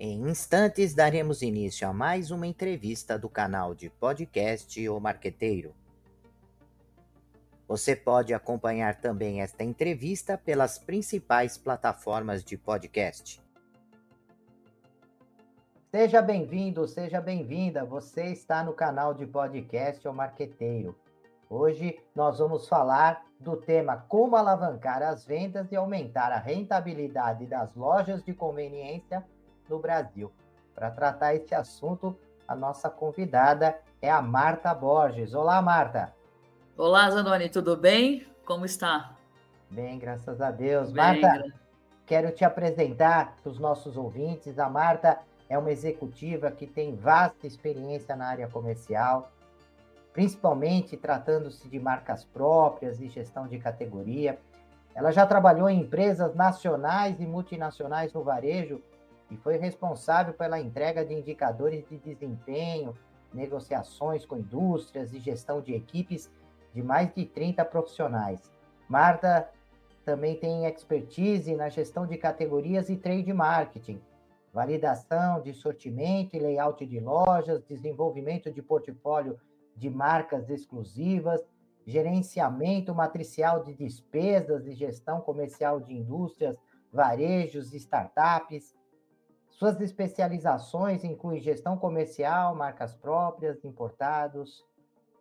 Em instantes, daremos início a mais uma entrevista do canal de podcast O Marqueteiro. Você pode acompanhar também esta entrevista pelas principais plataformas de podcast. Seja bem-vindo, seja bem-vinda. Você está no canal de podcast O Marqueteiro. Hoje nós vamos falar do tema como alavancar as vendas e aumentar a rentabilidade das lojas de conveniência no Brasil. Para tratar esse assunto, a nossa convidada é a Marta Borges. Olá, Marta. Olá, Zanoni, tudo bem? Como está? Bem, graças a Deus. Bem, Marta, quero te apresentar para os nossos ouvintes. A Marta é uma executiva que tem vasta experiência na área comercial, principalmente tratando-se de marcas próprias e gestão de categoria. Ela já trabalhou em empresas nacionais e multinacionais no varejo e foi responsável pela entrega de indicadores de desempenho, negociações com indústrias e gestão de equipes de mais de 30 profissionais. Marta também tem expertise na gestão de categorias e trade marketing, validação de sortimento e layout de lojas, desenvolvimento de portfólio de marcas exclusivas, gerenciamento matricial de despesas e gestão comercial de indústrias, varejos e startups, suas especializações incluem gestão comercial, marcas próprias, importados,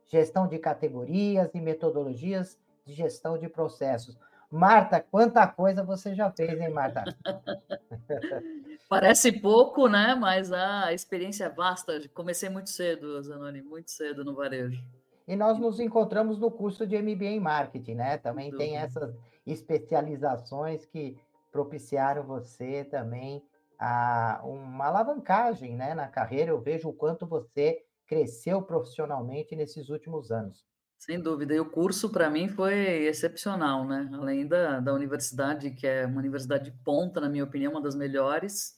gestão de categorias e metodologias de gestão de processos. Marta, quanta coisa você já fez, hein, Marta? Parece pouco, né? Mas a experiência é vasta. Comecei muito cedo, Zanoni, muito cedo no varejo. E nós nos encontramos no curso de MBA em Marketing, né? Também tem essas especializações que propiciaram você também a, uma alavancagem né, na carreira. Eu vejo o quanto você cresceu profissionalmente nesses últimos anos. Sem dúvida. E o curso, para mim, foi excepcional, né? Além da, da universidade, que é uma universidade de ponta, na minha opinião, uma das melhores,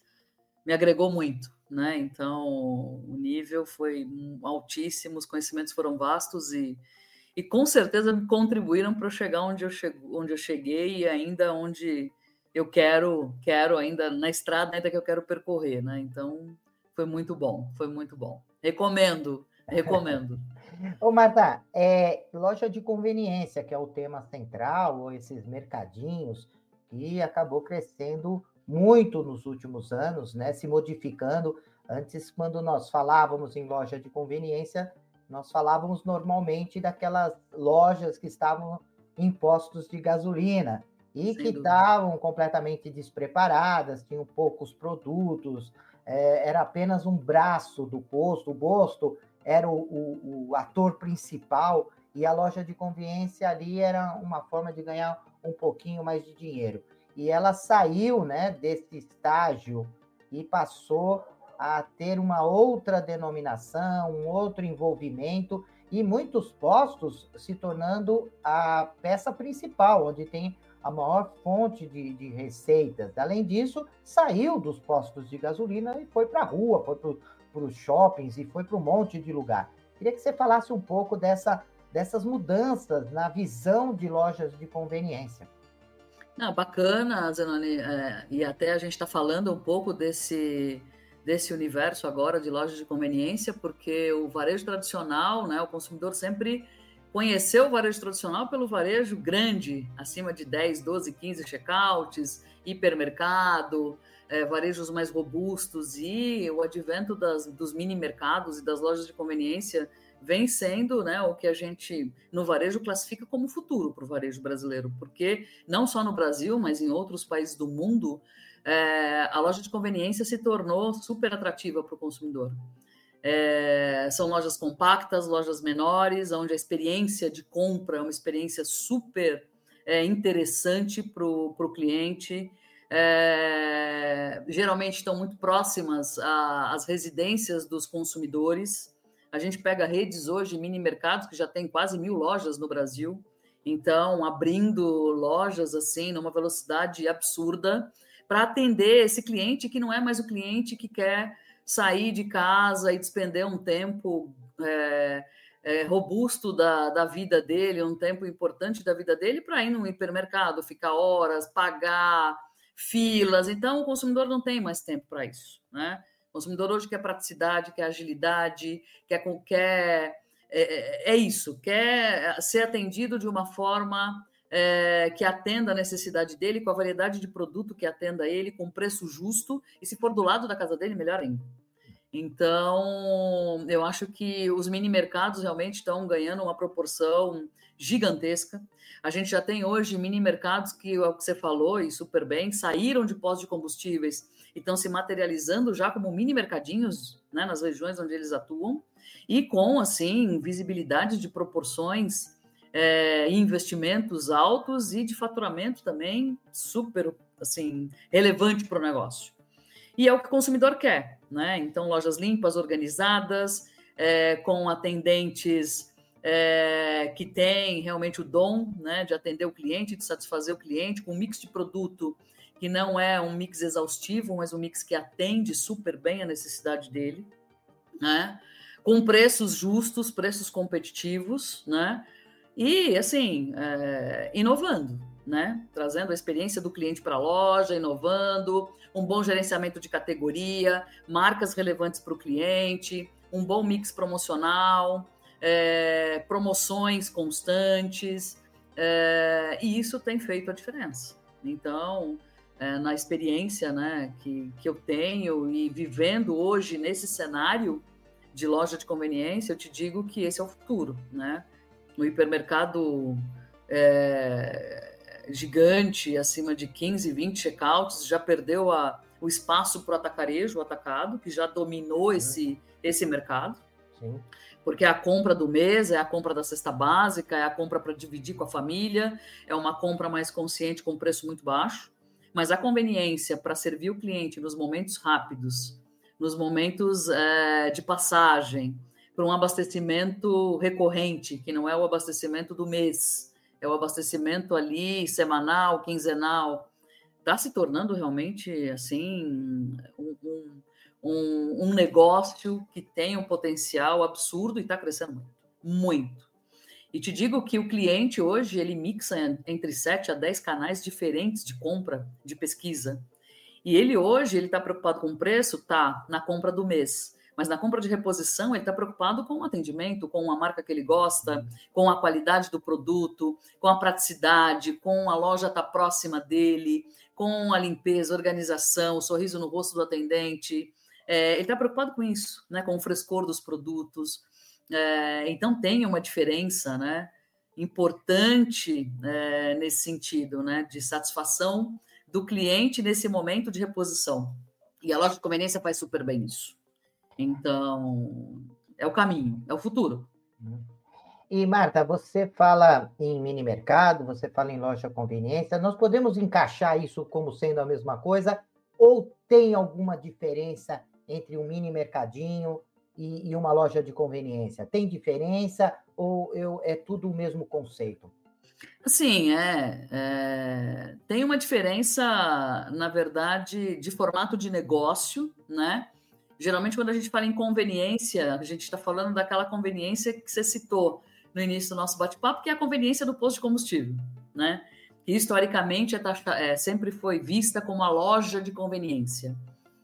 me agregou muito, né? Então, o nível foi altíssimo, os conhecimentos foram vastos e, e com certeza contribuíram para eu chegar onde eu, chego, onde eu cheguei e ainda onde eu quero, quero ainda na estrada ainda que eu quero percorrer, né? Então foi muito bom, foi muito bom. Recomendo, recomendo. Ô, Marta, é, loja de conveniência, que é o tema central, ou esses mercadinhos, que acabou crescendo muito nos últimos anos, né? Se modificando. Antes, quando nós falávamos em loja de conveniência, nós falávamos normalmente daquelas lojas que estavam em postos de gasolina e Sem que estavam completamente despreparadas, tinham poucos produtos, é, era apenas um braço do posto, o posto era o, o, o, ator principal e a loja de conveniência ali era uma forma de ganhar um pouquinho mais de dinheiro. E ela saiu né, desse estágio e passou a ter uma outra denominação, um outro envolvimento e muitos postos se tornando a peça principal, onde tem a maior fonte de, de receitas. Além disso, saiu dos postos de gasolina e foi para a rua, foi para os shoppings e foi para um monte de lugar. Queria que você falasse um pouco dessa, dessas mudanças na visão de lojas de conveniência. Não, bacana, Zenoni, é, e até a gente está falando um pouco desse, desse universo agora de lojas de conveniência, porque o varejo tradicional, né, o consumidor sempre conheceu o varejo tradicional pelo varejo grande, acima de 10, 12, 15 checkouts, hipermercado, é, varejos mais robustos e o advento das, dos mini mercados e das lojas de conveniência vem sendo né, o que a gente no varejo classifica como futuro para o varejo brasileiro, porque não só no Brasil, mas em outros países do mundo, é, a loja de conveniência se tornou super atrativa para o consumidor. É, são lojas compactas, lojas menores, onde a experiência de compra é uma experiência super é, interessante para o cliente. É, geralmente estão muito próximas às residências dos consumidores. A gente pega redes hoje, mini mercados, que já tem quase mil lojas no Brasil. Então, abrindo lojas assim, numa velocidade absurda, para atender esse cliente que não é mais o cliente que quer sair de casa e despender um tempo é, é, robusto da, da vida dele, um tempo importante da vida dele para ir no hipermercado, ficar horas, pagar, filas. Então, o consumidor não tem mais tempo para isso, né? O consumidor hoje quer praticidade, quer agilidade, quer, quer é, é, é isso, quer ser atendido de uma forma é, que atenda a necessidade dele, com a variedade de produto que atenda ele, com preço justo, e se for do lado da casa dele, melhor ainda. Então, eu acho que os mini mercados realmente estão ganhando uma proporção gigantesca. A gente já tem hoje mini mercados que, é o que você falou, e super bem, saíram de postos de combustíveis e estão se materializando já como mini mercadinhos né, nas regiões onde eles atuam, e com, assim, visibilidade de proporções é, investimentos altos e de faturamento também super, assim, relevante para o negócio. E é o que o consumidor quer, né? Então, lojas limpas, organizadas, é, com atendentes é, que têm realmente o dom né, de atender o cliente, de satisfazer o cliente, com um mix de produto que não é um mix exaustivo, mas um mix que atende super bem a necessidade dele, né? Com preços justos, preços competitivos, né? E, assim, é, inovando, né? Trazendo a experiência do cliente para a loja, inovando, um bom gerenciamento de categoria, marcas relevantes para o cliente, um bom mix promocional, é, promoções constantes, é, e isso tem feito a diferença. Então, é, na experiência né, que, que eu tenho e vivendo hoje nesse cenário de loja de conveniência, eu te digo que esse é o futuro, né? No hipermercado é, gigante, acima de 15, 20 checkouts, já perdeu a, o espaço para o atacarejo, o atacado, que já dominou esse, esse mercado. Sim. Porque é a compra do mês, é a compra da cesta básica, é a compra para dividir com a família, é uma compra mais consciente com preço muito baixo mas a conveniência para servir o cliente nos momentos rápidos, nos momentos é, de passagem, para um abastecimento recorrente, que não é o abastecimento do mês, é o abastecimento ali semanal, quinzenal, está se tornando realmente assim um, um, um, negócio que tem um potencial absurdo e está crescendo muito, muito. E te digo que o cliente hoje ele mixa entre 7 a 10 canais diferentes de compra, de pesquisa. E ele hoje ele está preocupado com o preço, tá na compra do mês. Mas na compra de reposição, ele está preocupado com o atendimento, com a marca que ele gosta, com a qualidade do produto, com a praticidade, com a loja estar tá próxima dele, com a limpeza, organização, o sorriso no rosto do atendente. É, ele está preocupado com isso, né? com o frescor dos produtos, é, então tem uma diferença, né? Importante é, nesse sentido, né? De satisfação do cliente nesse momento de reposição. E a loja de conveniência faz super bem isso. Então, é o caminho, é o futuro. E, Marta, você fala em mini mercado, você fala em loja conveniência, nós podemos encaixar isso como sendo a mesma coisa? Ou tem alguma diferença entre um mini mercadinho e, e uma loja de conveniência? Tem diferença ou eu, é tudo o mesmo conceito? Sim, é, é, Tem uma diferença, na verdade, de formato de negócio, né? Geralmente, quando a gente fala em conveniência, a gente está falando daquela conveniência que você citou no início do nosso bate-papo, que é a conveniência do posto de combustível, né? Que historicamente é, é, sempre foi vista como a loja de conveniência.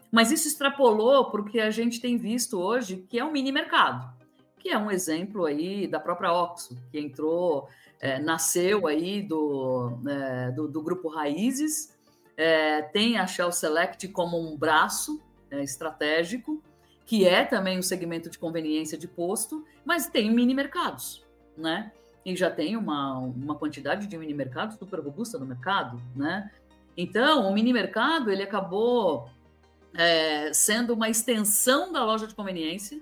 Mas isso extrapolou porque a gente tem visto hoje que é um mini mercado, que é um exemplo aí da própria Oxo, que entrou, é, nasceu aí do, é, do, do, grupo Raízes, é, tem a Shell Select como um braço é, estratégico, que é também um segmento de conveniência de posto, mas tem mini mercados, né? E já tem uma, uma quantidade de mini mercados super robusta no mercado, né? Então, o mini mercado ele acabou é, sendo uma extensão da loja de conveniência,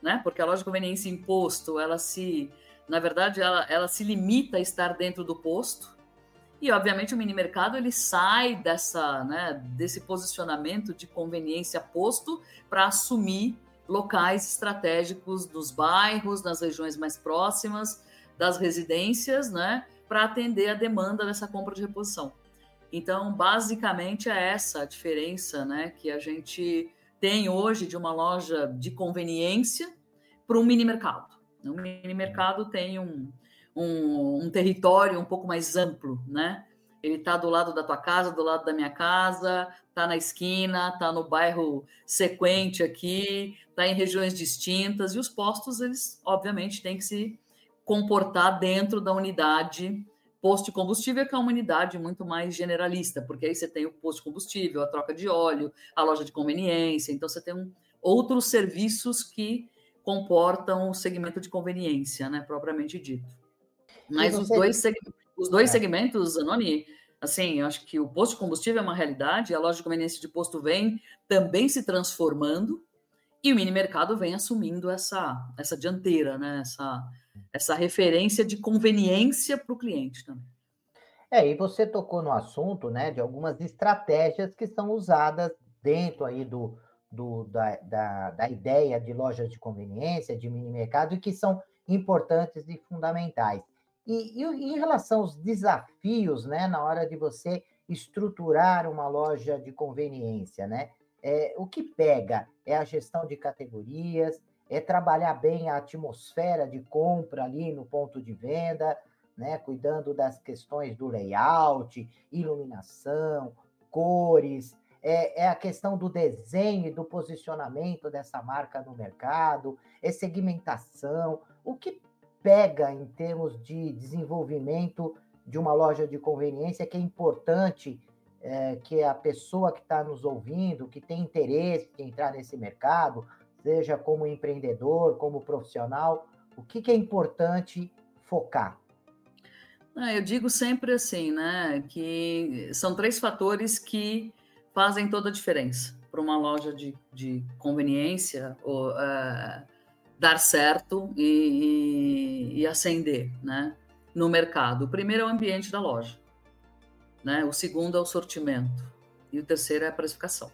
né? Porque a loja de conveniência imposto, ela se, na verdade, ela, ela se limita a estar dentro do posto. E, obviamente, o mini mercado ele sai dessa, né, desse posicionamento de conveniência posto para assumir locais estratégicos dos bairros, nas regiões mais próximas, das residências, né, para atender a demanda dessa compra de reposição. Então, basicamente é essa a diferença né, que a gente tem hoje de uma loja de conveniência para um mini mercado. O mini mercado tem um, um, um, território um pouco mais amplo, né? ele está do lado da tua casa, do lado da minha casa, está na esquina, está no bairro sequente aqui, está em regiões distintas, e os postos, eles, obviamente, têm que se comportar dentro da unidade posto de combustível, que é uma unidade muito mais generalista, porque aí você tem o posto de combustível, a troca de óleo, a loja de conveniência, então você tem um, outros serviços que comportam o segmento de conveniência, né, propriamente dito. Mas os dois, os dois é. segmentos, Anoni, assim, eu acho que o posto de combustível é uma realidade, a loja de conveniência de posto vem também se transformando e o mini mercado vem assumindo essa, essa dianteira, né? essa, essa referência de conveniência para o cliente também. É, e você tocou no assunto né, de algumas estratégias que são usadas dentro aí do, do, da, da, da ideia de lojas de conveniência, de mini mercado, e que são importantes e fundamentais. E, e, em relação aos desafios, né, na hora de você estruturar uma loja de conveniência, né? É, o que pega é a gestão de categorias, é trabalhar bem a atmosfera de compra ali no ponto de venda, né? Cuidando das questões do layout, iluminação, cores, é, é, a questão do desenho e do posicionamento dessa marca no mercado, é segmentação. O que pega em termos de desenvolvimento de uma loja de conveniência que é importante é, que a pessoa que está nos ouvindo, que tem interesse em entrar nesse mercado, seja como empreendedor, como profissional, o que, que é importante focar? Ah, eu digo sempre assim, né, que são três fatores que fazem toda a diferença para uma loja de, de conveniência ou, uh, dar certo e, e, e ascender né, no mercado. O primeiro é o ambiente da loja, né? o segundo é o sortimento e o terceiro é a precificação.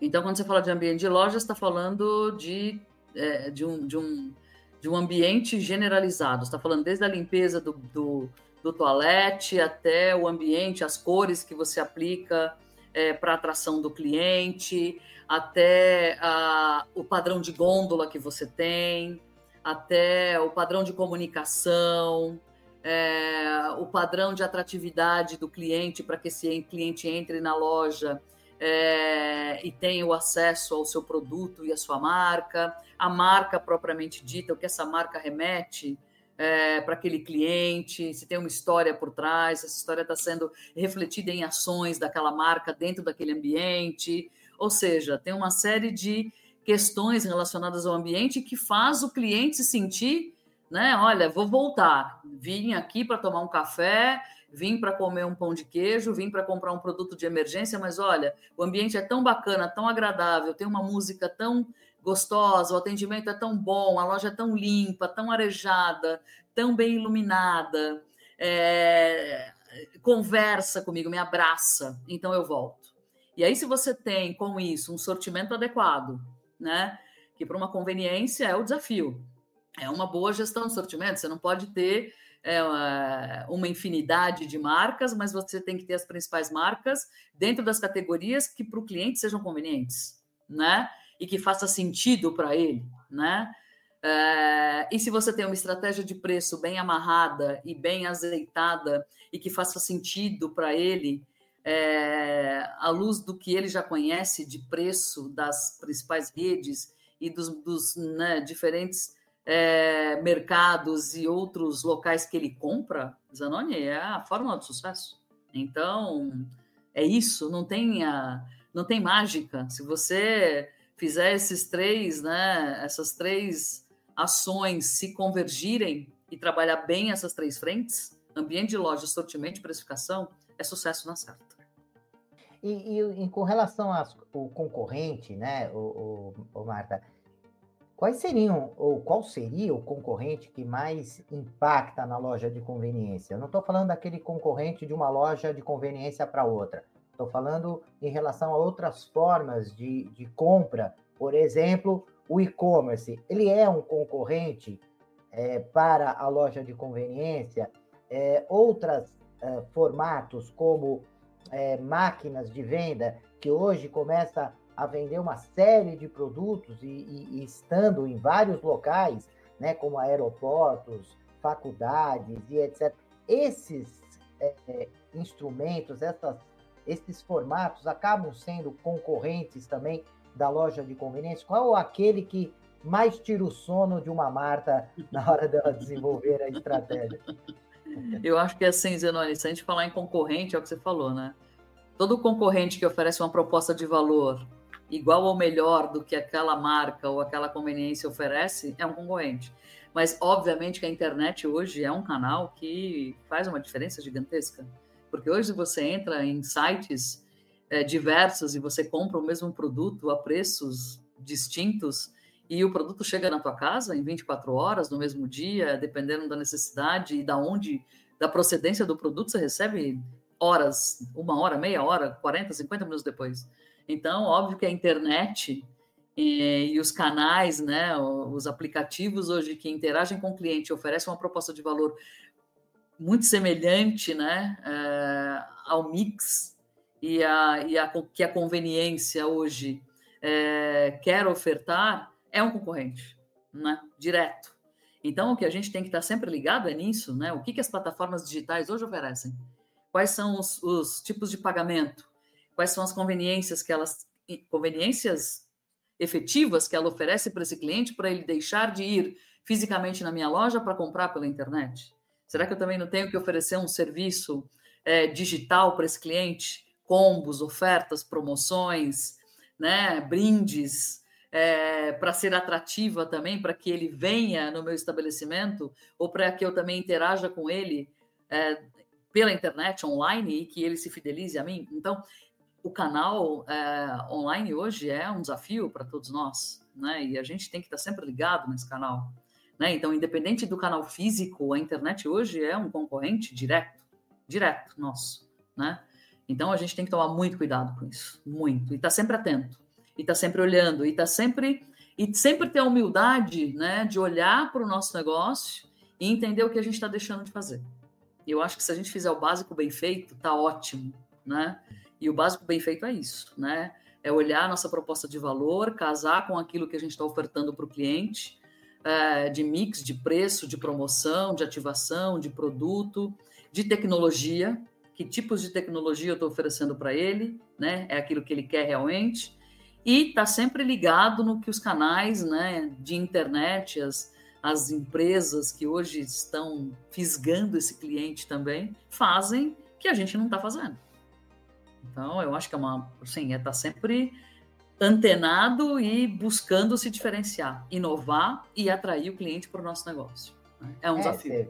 Então, quando você fala de ambiente de loja, está falando de, é, de, um, de, um, de um ambiente generalizado. está falando desde a limpeza do, do, do toalete até o ambiente, as cores que você aplica é, para atração do cliente, até a, o padrão de gôndola que você tem, até o padrão de comunicação, é, o padrão de atratividade do cliente para que esse cliente entre na loja é, e tenha o acesso ao seu produto e à sua marca, a marca propriamente dita, o que essa marca remete é, para aquele cliente, se tem uma história por trás, essa história está sendo refletida em ações daquela marca dentro daquele ambiente. Ou seja, tem uma série de questões relacionadas ao ambiente que faz o cliente se sentir, né? Olha, vou voltar, vim aqui para tomar um café, vim para comer um pão de queijo, vim para comprar um produto de emergência, mas olha, o ambiente é tão bacana, tão agradável, tem uma música tão gostosa, o atendimento é tão bom, a loja é tão limpa, tão arejada, tão bem iluminada, é, conversa comigo, me abraça, então eu volto. E aí, se você tem com isso um sortimento adequado, né? Que para uma conveniência é o desafio. É uma boa gestão de sortimento. Você não pode ter é, uma infinidade de marcas, mas você tem que ter as principais marcas dentro das categorias que para o cliente sejam convenientes, né? E que faça sentido para ele, né? É, e se você tem uma estratégia de preço bem amarrada e bem azeitada e que faça sentido para ele, é, à luz do que ele já conhece de preço das principais redes e dos, dos né, diferentes é, mercados e outros locais que ele compra, Zanoni é a fórmula do sucesso. Então, é isso, não tem, a, não tem mágica. Se você fizer esses três, né, essas três ações se convergirem e trabalhar bem essas três frentes, ambiente de loja, sortimento e precificação, é sucesso na certa. E, e, e com relação ao concorrente, né, o, o, o, Marta, quais seriam, ou qual seria o concorrente que mais impacta na loja de conveniência? Eu não estou falando daquele concorrente de uma loja de conveniência para outra. Estou falando em relação a outras formas de, de compra. Por exemplo, o e-commerce. Ele é um concorrente é, para a loja de conveniência. É, outros é, formatos, como é, máquinas de venda, que hoje começa a vender uma série de produtos e, e, e estando em vários locais, né, como aeroportos, faculdades e etc. Esses é, é, instrumentos, essas, esses formatos acabam sendo concorrentes também da loja de conveniência? Qual aquele que mais tira o sono de uma Marta na hora dela desenvolver a estratégia? Eu acho que é assim, Zenoni, se a gente falar em concorrente, é o que você falou, né? Todo concorrente que oferece uma proposta de valor igual ou melhor do que aquela marca ou aquela conveniência oferece, é um concorrente. Mas, obviamente, que a internet hoje é um canal que faz uma diferença gigantesca. Porque hoje você entra em sites é, diversos e você compra o mesmo produto a preços distintos e o produto chega na tua casa em 24 horas, no mesmo dia, dependendo da necessidade e da onde, da procedência do produto, você recebe horas, uma hora, meia hora, 40, 50 minutos depois. Então, óbvio que a internet e, e, os canais, né, os aplicativos hoje que interagem com o cliente oferecem uma proposta de valor muito semelhante né, é, ao mix e a, e a, que a conveniência hoje é, quer ofertar, é um concorrente, né, direto. Então, o que a gente tem que estar sempre ligado é nisso, né? O que, que as plataformas digitais hoje oferecem? Quais são os, os tipos de pagamento? Quais são as conveniências que elas conveniências efetivas que ela oferece para esse cliente para ele deixar de ir fisicamente na minha loja para comprar pela internet? Será que eu também não tenho que oferecer um serviço é, digital para esse cliente? Combos, ofertas, promoções, né, brindes, é, para ser atrativa também, para que ele venha no meu estabelecimento ou para que eu também interaja com ele é, pela internet, online, e que ele se fidelize a mim. Então, o canal é, online hoje é um desafio para todos nós, né? E a gente tem que estar sempre ligado nesse canal. Né? Então, independente do canal físico, a internet hoje é um concorrente direto, direto nosso, né? Então, a gente tem que tomar muito cuidado com isso, muito, e estar tá sempre atento, e estar tá sempre olhando, e estar tá sempre e sempre ter a humildade, né, de olhar para o nosso negócio e entender o que a gente está deixando de fazer. Eu acho que se a gente fizer o básico bem feito, tá ótimo, né? E o básico bem feito é isso, né? É olhar a nossa proposta de valor, casar com aquilo que a gente está ofertando para o cliente é, de mix, de preço, de promoção, de ativação, de produto, de tecnologia, que tipos de tecnologia eu estou oferecendo para ele, né? É aquilo que ele quer realmente. E está sempre ligado no que os canais né, de internet, as, as empresas que hoje estão fisgando esse cliente também, fazem que a gente não está fazendo. Então, eu acho que é uma, assim, é tá sempre antenado e buscando se diferenciar, inovar e atrair o cliente para o nosso negócio. Né? É um é, desafio.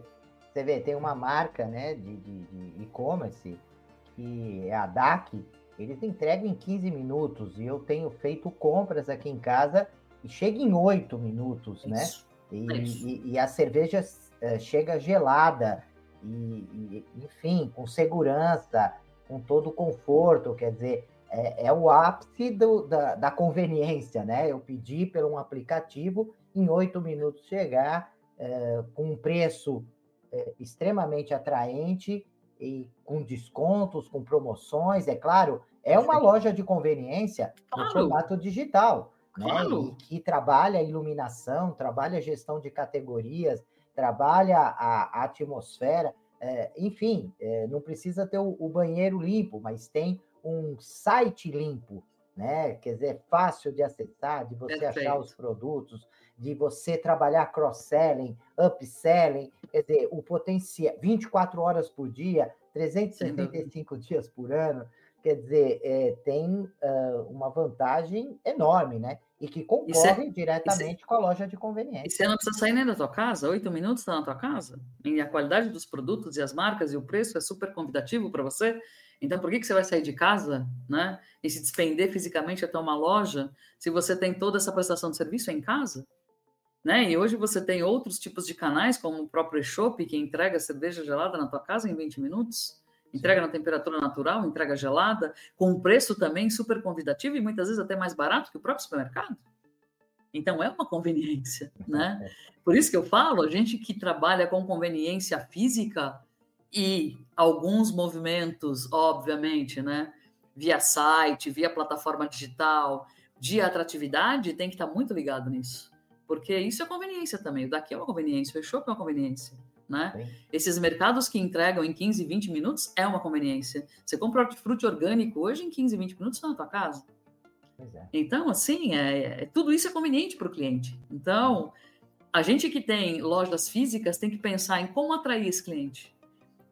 Você vê, tem uma marca né, de e-commerce que é a DAC, eles entregam em 15 minutos e eu tenho feito compras aqui em casa e chega em 8 minutos, né? Isso. E, é e, e, a cerveja uh, chega gelada e, e, enfim, com segurança, com todo o conforto, quer dizer, é, é o ápice do, da, da, conveniência, né? Eu pedi por um aplicativo, em oito minutos chegar, é, com um preço é, extremamente atraente e com descontos, com promoções, é claro, é uma loja de conveniência claro. no formato digital, né? claro. né? E que trabalha a iluminação, trabalha a gestão de categorias, trabalha a, a atmosfera, é, enfim, é, não precisa ter o, o banheiro limpo, mas tem um site limpo, né? Quer dizer, fácil de acessar, de você Perfeito. achar os produtos, de você trabalhar cross-selling, upselling, quer dizer, o potencial 24 horas por dia, 365 dias por ano, quer dizer, é, tem uh, uma vantagem enorme, né? E que concorre diretamente com a loja de conveniência. E você não precisa sair nem da tua casa, oito minutos está na tua casa, e a qualidade dos produtos e as marcas e o preço é super convidativo para você, então, por que, que você vai sair de casa né, e se despender fisicamente até uma loja se você tem toda essa prestação de serviço em casa? Né? E hoje você tem outros tipos de canais, como o próprio e-shop, que entrega cerveja gelada na tua casa em 20 minutos, entrega na temperatura natural, entrega gelada, com um preço também super convidativo e muitas vezes até mais barato que o próprio supermercado. Então é uma conveniência, né? É. Por isso que eu falo, a gente que trabalha com conveniência física, e alguns movimentos, obviamente, né, via site, via plataforma digital, de atratividade, tem que estar muito ligado nisso. Porque isso é conveniência também. O daqui é uma conveniência, o e-shop é uma conveniência. Né? Esses mercados que entregam em 15, 20 minutos é uma conveniência. Você compra hortifruti orgânico hoje em 15, 20 minutos está na tua casa. É. Então, assim, é, é, tudo isso é conveniente para o cliente. Então, a gente que tem lojas físicas tem que pensar em como atrair esse cliente.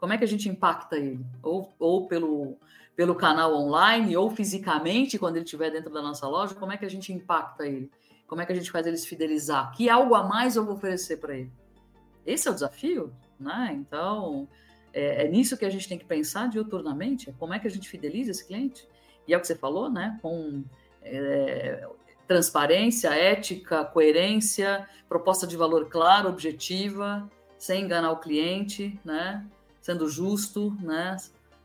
Como é que a gente impacta ele? Ou, ou pelo, pelo canal online, ou fisicamente, quando ele estiver dentro da nossa loja, como é que a gente impacta ele? Como é que a gente faz ele se fidelizar? Que algo a mais eu vou oferecer para ele? Esse é o desafio, né? Então, é, é, nisso que a gente tem que pensar diuturnamente, é como é que a gente fideliza esse cliente. E é o que você falou, né? Com é, transparência, ética, coerência, proposta de valor clara, objetiva, sem enganar o cliente, né? Sendo justo, né?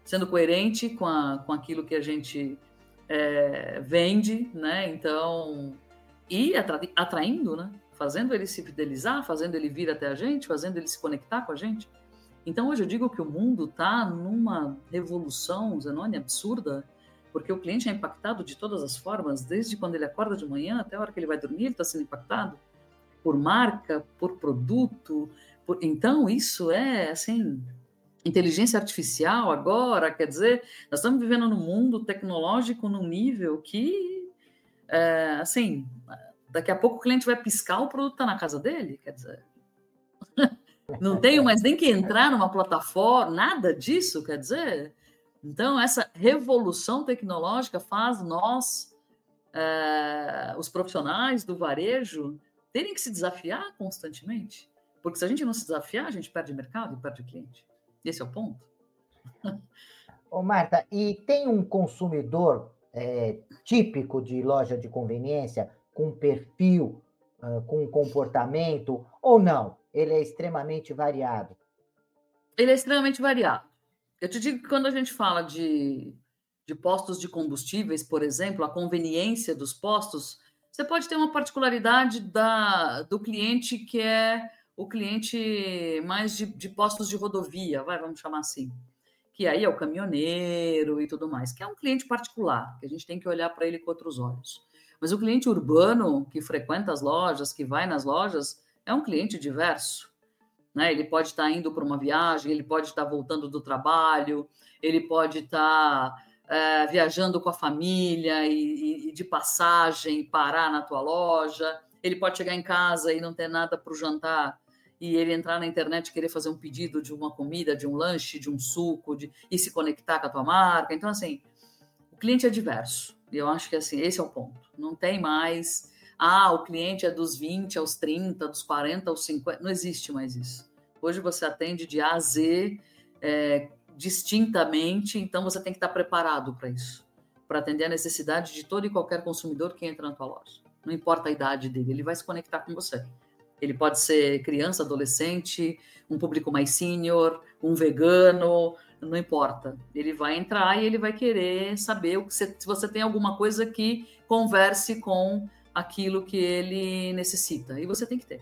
Sendo coerente com, a, com aquilo que a gente é, vende, né? Então, e atra, atraindo, né? Fazendo ele se fidelizar, fazendo ele vir até a gente, fazendo ele se conectar com a gente. Então, hoje eu digo que o mundo está numa revolução, Zenone, absurda, porque o cliente é impactado de todas as formas, desde quando ele acorda de manhã até a hora que ele vai dormir, ele está sendo impactado por marca, por produto. Por... Então, isso é, assim, inteligência artificial agora, quer dizer, nós estamos vivendo num mundo tecnológico num nível que, é, assim, daqui a pouco o cliente vai piscar, o produto está na casa dele, quer dizer. Não tenho mais nem que entrar numa plataforma, nada disso, quer dizer. Então, essa revolução tecnológica faz nós, é, os profissionais do varejo, terem que se desafiar constantemente. Porque se a gente não se desafiar, a gente perde mercado e perde cliente. Esse é o ponto. Ô, Marta, e tem um consumidor é, típico de loja de conveniência, com perfil, com comportamento, ou não? Ele é extremamente variado? Ele é extremamente variado. Eu te digo que quando a gente fala de, de postos de combustíveis, por exemplo, a conveniência dos postos, você pode ter uma particularidade da, do cliente que é o cliente mais de, de postos de rodovia, vai, vamos chamar assim. Que aí é o caminhoneiro e tudo mais, que é um cliente particular, que a gente tem que olhar para ele com outros olhos. Mas o cliente urbano, que frequenta as lojas, que vai nas lojas, é um cliente diverso. Né? Ele pode estar indo para uma viagem, ele pode estar voltando do trabalho, ele pode estar é, viajando com a família e, e, de passagem parar na tua loja. Ele pode chegar em casa e não ter nada para o jantar e ele entrar na internet e querer fazer um pedido de uma comida, de um lanche, de um suco, de, e se conectar com a tua marca. Então, assim, o cliente é diverso. E eu acho que assim, esse é o ponto. Não tem mais ah, o cliente é dos 20 aos 30, dos 40 aos 50. Não existe mais isso. Hoje você atende de A a Z é, distintamente, então você tem que estar preparado para isso, para atender a necessidade de todo e qualquer consumidor que entra na tua loja. Não importa a idade dele, ele vai se conectar com você. Ele pode ser criança, adolescente, um público mais sênior, um vegano, não importa. Ele vai entrar e ele vai querer saber se você tem alguma coisa que converse com aquilo que ele necessita. E você tem que ter.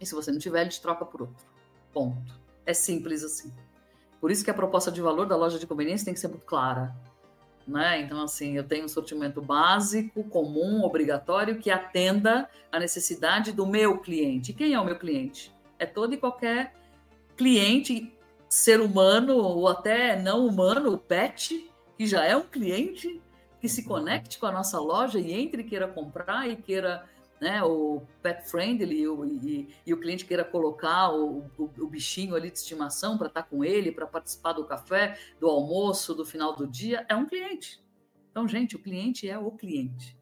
E se você não tiver, ele te troca por outro. Ponto. É simples assim. Por isso que a proposta de valor da loja de conveniência tem que ser muito clara. Né? Então, assim, eu tenho um sortimento básico, comum, obrigatório, que atenda a necessidade do meu cliente. E quem é o meu cliente? É todo e qualquer cliente, ser humano ou até não humano, pet, que já é um cliente que se conecte com a nossa loja e entre e queira comprar e queira né, o pet friendly e, e, e o cliente queira colocar o, o, o bichinho ali de estimação para estar tá com ele, para participar do café, do almoço, do final do dia, é um cliente. Então, gente, o cliente é o cliente.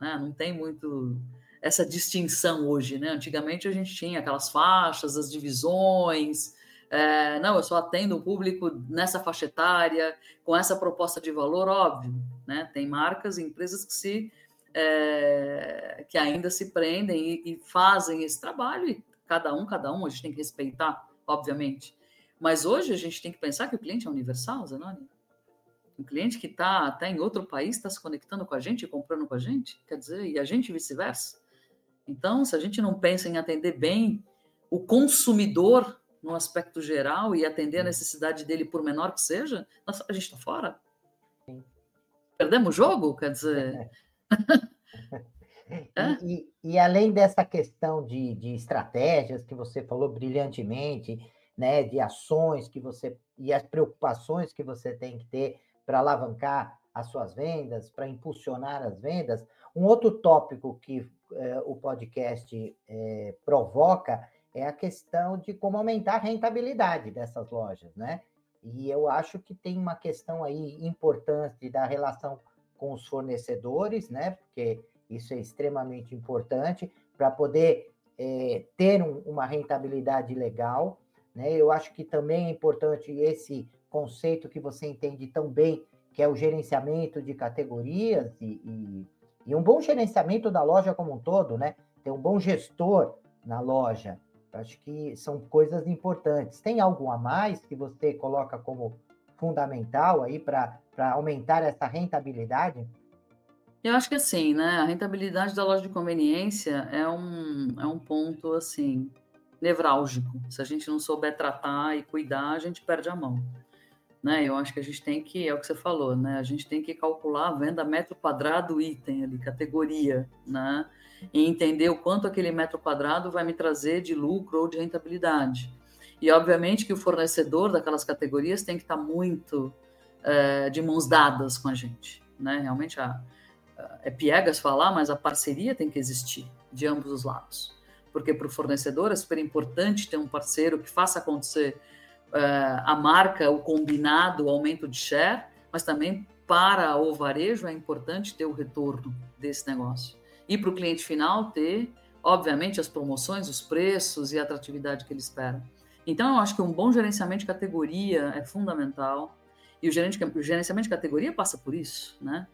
Né? Não tem muito essa distinção hoje. Né? Antigamente a gente tinha aquelas faixas, as divisões, é, não, eu só atendo o público nessa faixa etária, com essa proposta de valor, óbvio, né? Tem marcas e empresas que se é, que ainda se prendem e, e, fazem esse trabalho, e cada um, cada um, a gente tem que respeitar, obviamente. Mas hoje a gente tem que pensar que o cliente é universal, Zanoni. Um cliente que está até em outro país está se conectando com a gente, comprando com a gente, quer dizer, e a gente vice-versa. Então, se a gente não pensa em atender bem o consumidor no aspecto geral e atender a necessidade dele, por menor que seja, a gente está fora. Perdemos o jogo? Quer dizer. E, e, além dessa questão de, de estratégias que você falou brilhantemente, né, de ações que você e as preocupações que você tem que ter para alavancar as suas vendas, para impulsionar as vendas. Um outro tópico que é, o podcast é, provoca é a questão de como aumentar a rentabilidade dessas lojas, né? E eu acho que tem uma questão aí importante da relação com os fornecedores, né? Porque isso é extremamente importante para poder é, ter um, uma rentabilidade legal. Né? Eu acho que também é importante esse conceito que você entende tão bem, que é o gerenciamento de categorias e, e, e um bom gerenciamento da loja como um todo, né? Ter um bom gestor na loja. Acho que são coisas importantes. Tem algo a mais que você coloca como fundamental aí para aumentar essa rentabilidade? Eu acho que assim, né? A rentabilidade da loja de conveniência é um, é um ponto assim nevrálgico. Se a gente não souber tratar e cuidar, a gente perde a mão. Né? Eu acho que a gente tem que, é o que você falou, né? A gente tem que calcular a venda metro quadrado item ali, categoria, né? E entender o quanto aquele metro quadrado vai me trazer de lucro ou de rentabilidade. E obviamente que o fornecedor daquelas categorias tem que estar muito é, de mãos dadas com a gente, né? Realmente a, é piegas falar, mas a parceria tem que existir de ambos os lados. Porque para o fornecedor é super importante ter um parceiro que faça acontecer uh, a marca, o combinado, o aumento de share, mas também para o varejo é importante ter o retorno desse negócio. E para o cliente final ter, obviamente, as promoções, os preços e a atratividade que ele espera. Então, eu acho que um bom gerenciamento de categoria é fundamental. E o, gerenciamento de categoria passa por isso, né?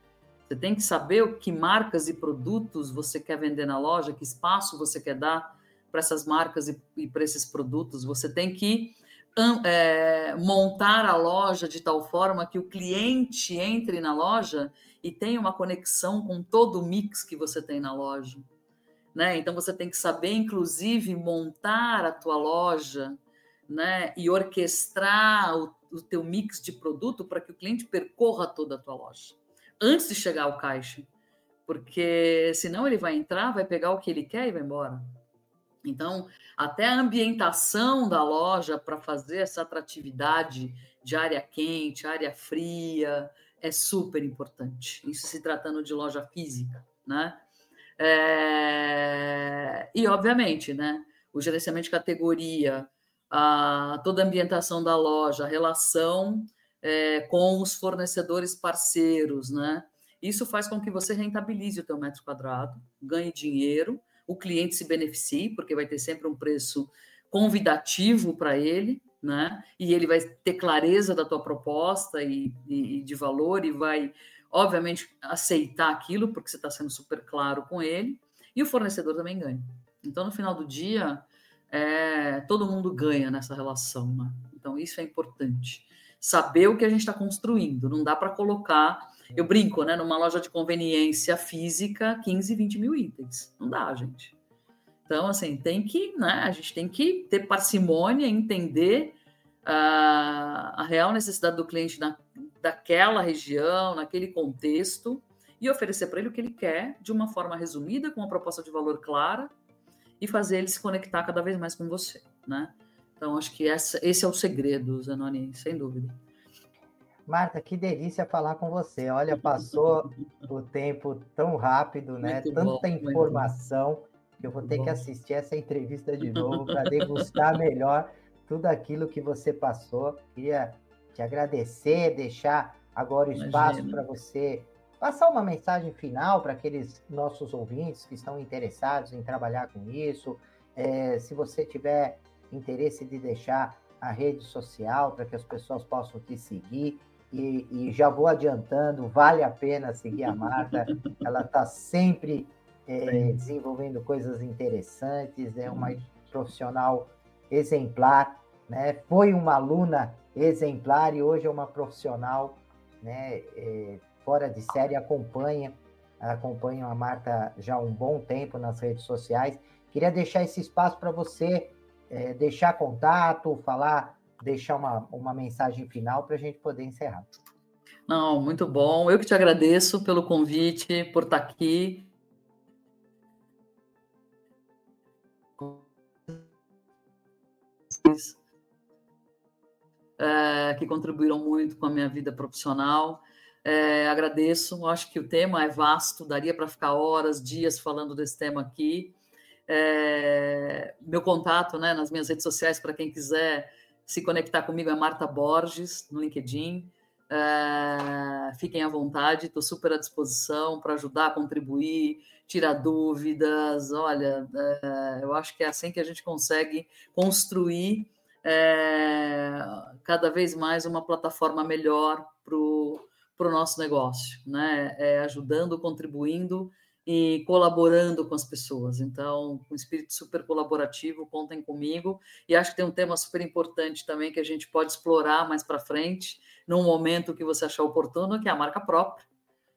Você tem que saber que marcas e produtos você quer vender na loja, que espaço você quer dar para essas marcas e, e para esses produtos. Você tem que é, montar a loja de tal forma que o cliente entre na loja e tenha uma conexão com todo o mix que você tem na loja. Né? Então você tem que saber, inclusive, montar a tua loja né? e orquestrar o, o teu mix de produto para que o cliente percorra toda a tua loja antes de chegar ao caixa. Porque senão ele vai entrar, vai pegar o que ele quer e vai embora. Então, até a ambientação da loja para fazer essa atratividade de área quente, área fria, é super importante. Isso se tratando de loja física, né? É... E, obviamente, né? O gerenciamento de categoria, a, toda a ambientação da loja, a relação é, com os fornecedores parceiros, né? Isso faz com que você rentabilize o teu metro quadrado, ganhe dinheiro, o cliente se beneficie, porque vai ter sempre um preço convidativo para ele, né? E ele vai ter clareza da tua proposta e, e, e de valor e vai, obviamente, aceitar aquilo, porque você está sendo super claro com ele, e o fornecedor também ganha. Então, no final do dia, é, todo mundo ganha nessa relação, né? Então, isso é importante saber o que a gente está construindo. Não dá para colocar, eu brinco, né, numa loja de conveniência física, 15, 20 mil itens. Não dá, gente. Então, assim, tem que, né, a gente tem que ter parcimônia, entender uh, a real necessidade do cliente na, daquela região, naquele contexto, e oferecer para ele o que ele quer de uma forma resumida, com uma proposta de valor clara, e fazer ele se conectar cada vez mais com você, né? Então, acho que essa, esse é o segredo, Zanoni, sem dúvida. Marta, que delícia falar com você. Olha, passou o tempo tão rápido, né? Muito Tanta bom, informação que eu vou ter bom. que assistir essa entrevista de novo para degustar melhor tudo aquilo que você passou. Queria te agradecer, deixar agora o espaço para você passar uma mensagem final para aqueles nossos ouvintes que estão interessados em trabalhar com isso. É, se você tiver interesse de deixar a rede social para que as pessoas possam te seguir. E, e, já vou adiantando, vale a pena seguir a Marta, ela está sempre é, desenvolvendo coisas interessantes, é uma profissional exemplar, né? foi uma aluna exemplar e hoje é uma profissional né, é, fora de série, acompanha, acompanha a Marta já há um bom tempo nas redes sociais. Queria deixar esse espaço para você é, deixar contato, falar, deixar uma, uma mensagem final para a gente poder encerrar. Não, muito bom. Eu que te agradeço pelo convite, por estar aqui. é, que contribuíram muito com a minha vida profissional. É, agradeço, acho que o tema é vasto, daria para ficar horas, dias falando desse tema aqui. É, meu contato né, nas minhas redes sociais, para quem quiser se conectar comigo, é Marta Borges, no LinkedIn. É, fiquem à vontade, estou super à disposição para ajudar, contribuir, tirar dúvidas. Olha, é, eu acho que é assim que a gente consegue construir é, cada vez mais uma plataforma melhor para o nosso negócio, né? É, ajudando, contribuindo e colaborando com as pessoas. Então, um espírito super colaborativo, contem comigo. E acho que tem um tema super importante também que a gente pode explorar mais para frente, num momento que você achar oportuno, que é a marca própria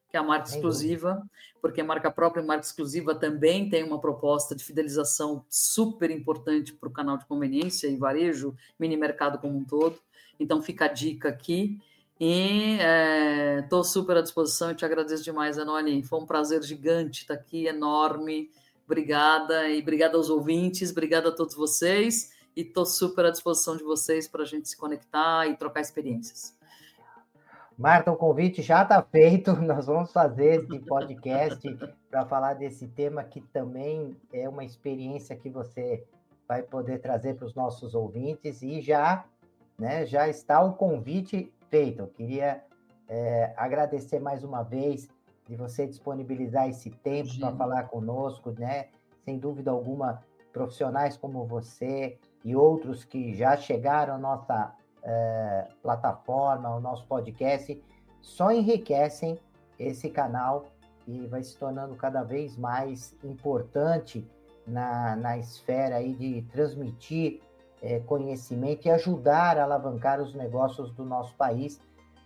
que é a marca exclusiva, porque a marca própria e marca exclusiva também tem uma proposta de fidelização super importante para o canal de conveniência e varejo, mini mercado como um todo. Então fica a dica aqui. E estou é, super à disposição e te agradeço demais, Anoni. Foi um prazer gigante estar aqui, enorme. Obrigada e obrigada aos ouvintes, obrigada a todos vocês. E estou super à disposição de vocês para a gente se conectar e trocar experiências. Marta, o convite já está feito. Nós vamos fazer esse podcast para falar desse tema que também é uma experiência que você vai poder trazer para os nossos ouvintes e já, né, já está o convite feito. Eu queria é, agradecer mais uma vez de você disponibilizar esse tempo para falar conosco, né? Sem dúvida alguma, profissionais como você e outros que já chegaram à nossa é, plataforma, o nosso podcast, só enriquecem esse canal e vai se tornando cada vez mais importante na, na esfera aí de transmitir é, conhecimento e ajudar a alavancar os negócios do nosso país,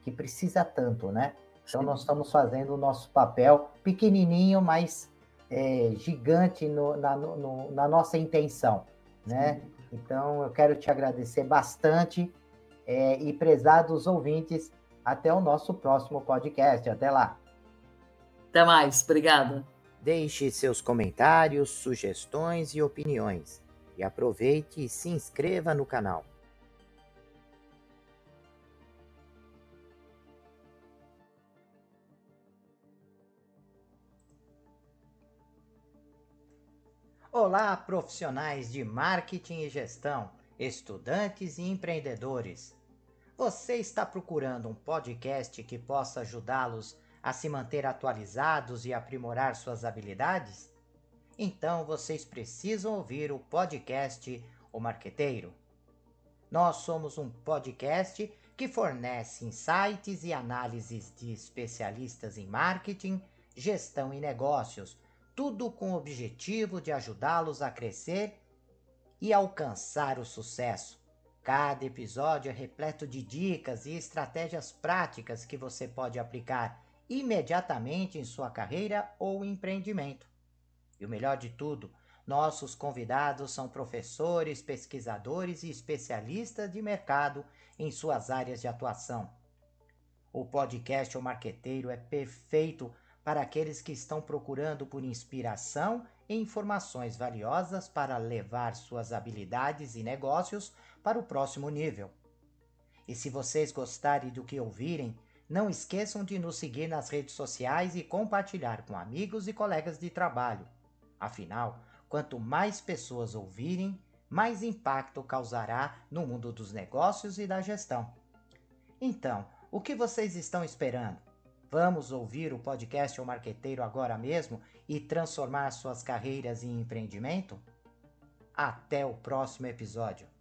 que precisa tanto, né? Então, Sim. nós estamos fazendo o nosso papel pequenininho, mas é, gigante no, na, no, na nossa intenção, né? Então, eu quero te agradecer bastante é, e prezados ouvintes, até o nosso próximo podcast. Até lá. Até mais. Obrigada. Deixe seus comentários, sugestões e opiniões. E aproveite e se inscreva no canal. Olá, profissionais de marketing e gestão estudantes e empreendedores. Você está procurando um podcast que possa ajudá-los a se manter atualizados e aprimorar suas habilidades? Então vocês precisam ouvir o podcast O Marqueteiro. Nós somos um podcast que fornece insights e análises de especialistas em marketing, gestão e negócios, tudo com o objetivo de ajudá-los a crescer e alcançar o sucesso. Cada episódio é repleto de dicas e estratégias práticas que você pode aplicar imediatamente em sua carreira ou empreendimento. E o melhor de tudo, nossos convidados são professores, pesquisadores e especialistas de mercado em suas áreas de atuação. O podcast O Marqueteiro é perfeito para aqueles que estão procurando por inspiração e informações valiosas para levar suas habilidades e negócios para o próximo nível. E se vocês gostarem do que ouvirem, não esqueçam de nos seguir nas redes sociais e compartilhar com amigos e colegas de trabalho. Afinal, quanto mais pessoas ouvirem, mais impacto causará no mundo dos negócios e da gestão. Então, o que vocês estão esperando? Vamos ouvir o podcast O Marqueteiro agora mesmo e transformar suas carreiras em empreendimento? Até o próximo episódio.